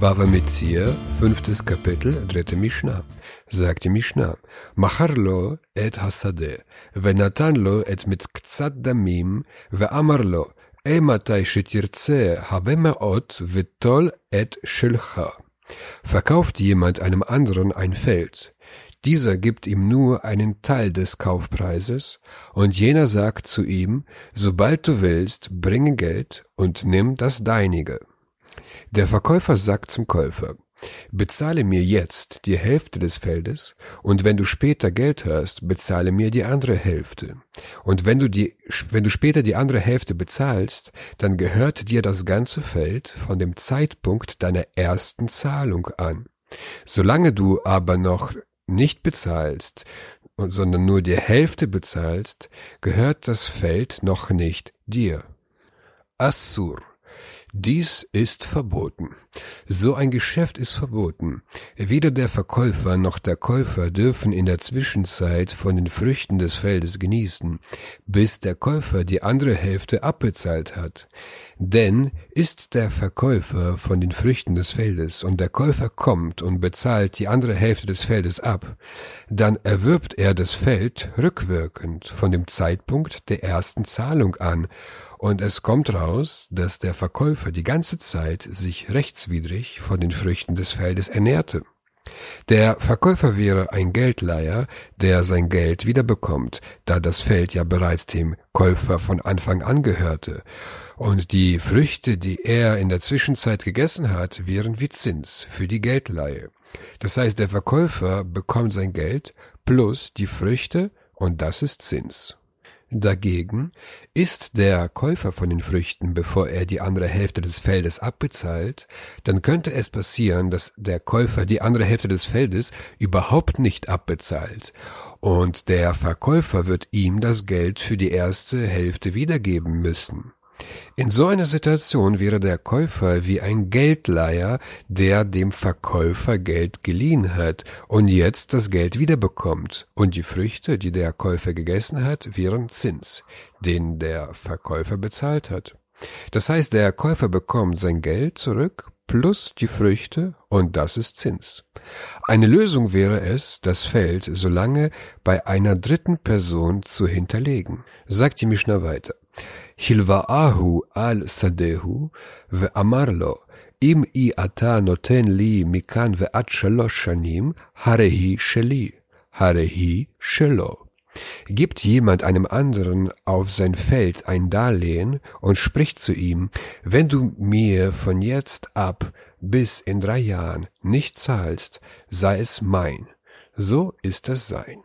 Bava Metzia, fünftes Kapitel, dritte Mishnah, sagt die Mishnah, Macharlo et Hasadeh, venatanlo et mit kzat damim, veamarlo, ematai shetirze, habemaot, vetol et shilcha. Verkauft jemand einem anderen ein Feld, dieser gibt ihm nur einen Teil des Kaufpreises, und jener sagt zu ihm, sobald du willst, bringe Geld und nimm das deinige. Der Verkäufer sagt zum Käufer, bezahle mir jetzt die Hälfte des Feldes, und wenn du später Geld hast, bezahle mir die andere Hälfte. Und wenn du die, wenn du später die andere Hälfte bezahlst, dann gehört dir das ganze Feld von dem Zeitpunkt deiner ersten Zahlung an. Solange du aber noch nicht bezahlst, sondern nur die Hälfte bezahlst, gehört das Feld noch nicht dir. Assur dies ist verboten. So ein Geschäft ist verboten. Weder der Verkäufer noch der Käufer dürfen in der Zwischenzeit von den Früchten des Feldes genießen, bis der Käufer die andere Hälfte abbezahlt hat. Denn ist der Verkäufer von den Früchten des Feldes und der Käufer kommt und bezahlt die andere Hälfte des Feldes ab, dann erwirbt er das Feld rückwirkend von dem Zeitpunkt der ersten Zahlung an und es kommt raus, dass der Verkäufer die ganze Zeit sich rechtswidrig von den Früchten des Feldes ernährte. Der Verkäufer wäre ein Geldleiher, der sein Geld wiederbekommt, da das Feld ja bereits dem Käufer von Anfang an gehörte. Und die Früchte, die er in der Zwischenzeit gegessen hat, wären wie Zins für die Geldleihe. Das heißt, der Verkäufer bekommt sein Geld plus die Früchte und das ist Zins. Dagegen isst der Käufer von den Früchten, bevor er die andere Hälfte des Feldes abbezahlt, dann könnte es passieren, dass der Käufer die andere Hälfte des Feldes überhaupt nicht abbezahlt und der Verkäufer wird ihm das Geld für die erste Hälfte wiedergeben müssen. In so einer Situation wäre der Käufer wie ein Geldleiher, der dem Verkäufer Geld geliehen hat und jetzt das Geld wiederbekommt, und die Früchte, die der Käufer gegessen hat, wären Zins, den der Verkäufer bezahlt hat. Das heißt, der Käufer bekommt sein Geld zurück plus die Früchte und das ist Zins. Eine Lösung wäre es, das Feld so lange bei einer dritten Person zu hinterlegen. Sagt die Mischner weiter. הלוואהו על שדהו, ואמר לו, אם אי אתה נותן לי מכאן ועד שלוש שנים, הרי היא שלי, הרי היא שלו. Gibt jemand einem anderen auf sein Feld ein Darlehen und spricht zu ihm, wenn du mir von jetzt ab bis in drei Jahren nicht zahlst, sei es mein. So ist es sein.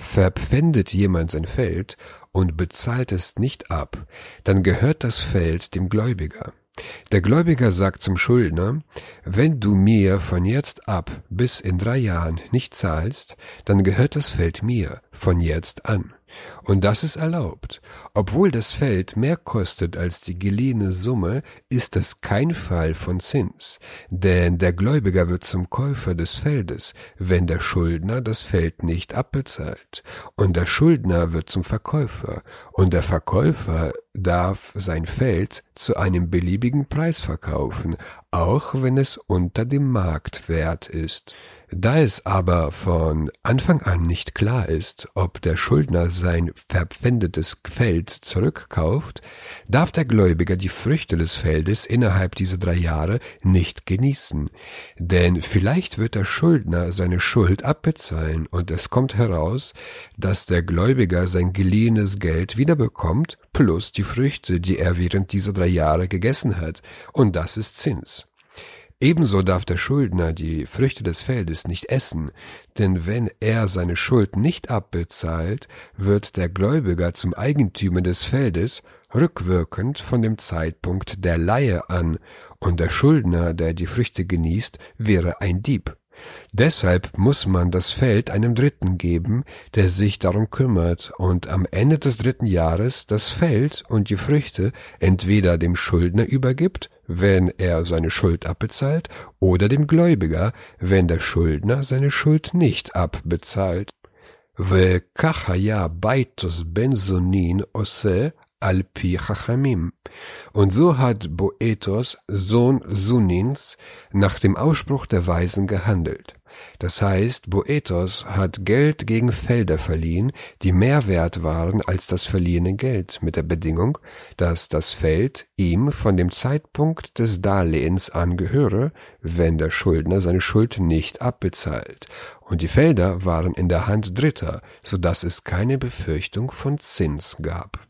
Verpfändet jemand sein Feld und bezahlt es nicht ab, dann gehört das Feld dem Gläubiger. Der Gläubiger sagt zum Schuldner, wenn du mir von jetzt ab bis in drei Jahren nicht zahlst, dann gehört das Feld mir von jetzt an. Und das ist erlaubt. Obwohl das Feld mehr kostet als die geliehene Summe, ist das kein Fall von Zins, denn der Gläubiger wird zum Käufer des Feldes, wenn der Schuldner das Feld nicht abbezahlt, und der Schuldner wird zum Verkäufer, und der Verkäufer darf sein Feld zu einem beliebigen Preis verkaufen, auch wenn es unter dem Marktwert ist. Da es aber von Anfang an nicht klar ist, ob der Schuldner sein verpfändetes Feld zurückkauft, darf der Gläubiger die Früchte des Feldes innerhalb dieser drei Jahre nicht genießen. Denn vielleicht wird der Schuldner seine Schuld abbezahlen und es kommt heraus, dass der Gläubiger sein geliehenes Geld wiederbekommt plus die Früchte, die er während dieser drei Jahre gegessen hat. Und das ist Zins. Ebenso darf der Schuldner die Früchte des Feldes nicht essen, denn wenn er seine Schuld nicht abbezahlt, wird der Gläubiger zum Eigentümer des Feldes rückwirkend von dem Zeitpunkt der Leihe an, und der Schuldner, der die Früchte genießt, wäre ein Dieb. Deshalb muss man das Feld einem Dritten geben, der sich darum kümmert und am Ende des dritten Jahres das Feld und die Früchte entweder dem Schuldner übergibt, wenn er seine Schuld abbezahlt, oder dem Gläubiger, wenn der Schuldner seine Schuld nicht abbezahlt. וכך היה בייטוס בן זונין עושה Alpi Chachamim. Und so hat Boethos, Sohn Sunins, nach dem Ausspruch der Weisen gehandelt. Das heißt, Boethos hat Geld gegen Felder verliehen, die mehr wert waren als das verliehene Geld, mit der Bedingung, dass das Feld ihm von dem Zeitpunkt des Darlehens angehöre, wenn der Schuldner seine Schuld nicht abbezahlt, und die Felder waren in der Hand Dritter, so dass es keine Befürchtung von Zins gab.